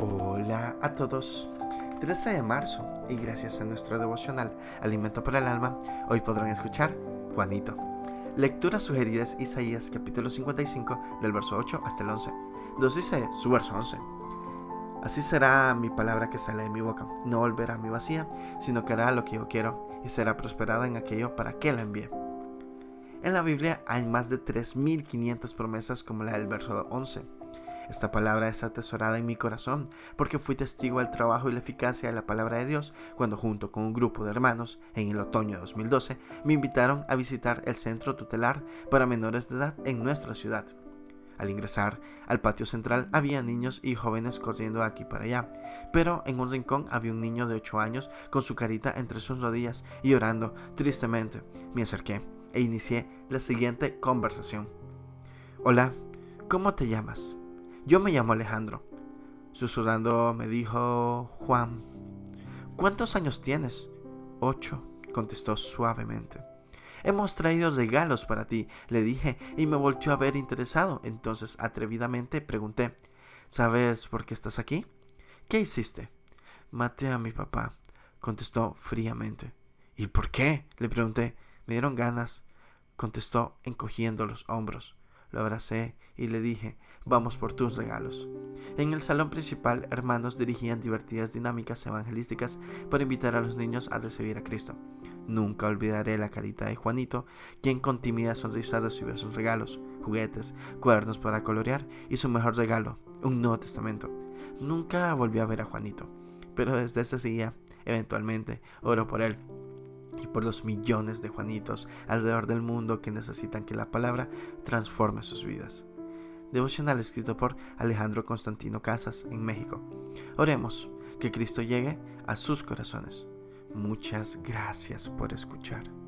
Hola a todos. 13 de marzo y gracias a nuestro devocional Alimento para el Alma, hoy podrán escuchar Juanito. Lecturas sugeridas Isaías capítulo 55 del verso 8 hasta el 11. Nos dice su verso 11. Así será mi palabra que sale de mi boca. No volverá a mi vacía, sino que hará lo que yo quiero y será prosperada en aquello para que la envíe. En la Biblia hay más de 3.500 promesas como la del verso 11 esta palabra es atesorada en mi corazón porque fui testigo del trabajo y la eficacia de la palabra de Dios cuando junto con un grupo de hermanos en el otoño de 2012 me invitaron a visitar el centro tutelar para menores de edad en nuestra ciudad. Al ingresar al patio central había niños y jóvenes corriendo aquí para allá, pero en un rincón había un niño de 8 años con su carita entre sus rodillas y llorando tristemente. Me acerqué e inicié la siguiente conversación. Hola, ¿cómo te llamas? Yo me llamo Alejandro. Susurrando me dijo Juan. ¿Cuántos años tienes? Ocho, contestó suavemente. Hemos traído regalos para ti, le dije, y me volvió a ver interesado. Entonces, atrevidamente, pregunté, ¿sabes por qué estás aquí? ¿Qué hiciste? Maté a mi papá, contestó fríamente. ¿Y por qué? le pregunté. Me dieron ganas, contestó encogiendo los hombros. Lo abracé y le dije, vamos por tus regalos. En el salón principal, hermanos dirigían divertidas dinámicas evangelísticas para invitar a los niños a recibir a Cristo. Nunca olvidaré la carita de Juanito, quien con tímida sonrisa recibió sus regalos, juguetes, cuadernos para colorear y su mejor regalo, un Nuevo Testamento. Nunca volví a ver a Juanito, pero desde ese día, eventualmente, oro por él y por los millones de Juanitos alrededor del mundo que necesitan que la palabra transforme sus vidas. Devocional escrito por Alejandro Constantino Casas en México. Oremos que Cristo llegue a sus corazones. Muchas gracias por escuchar.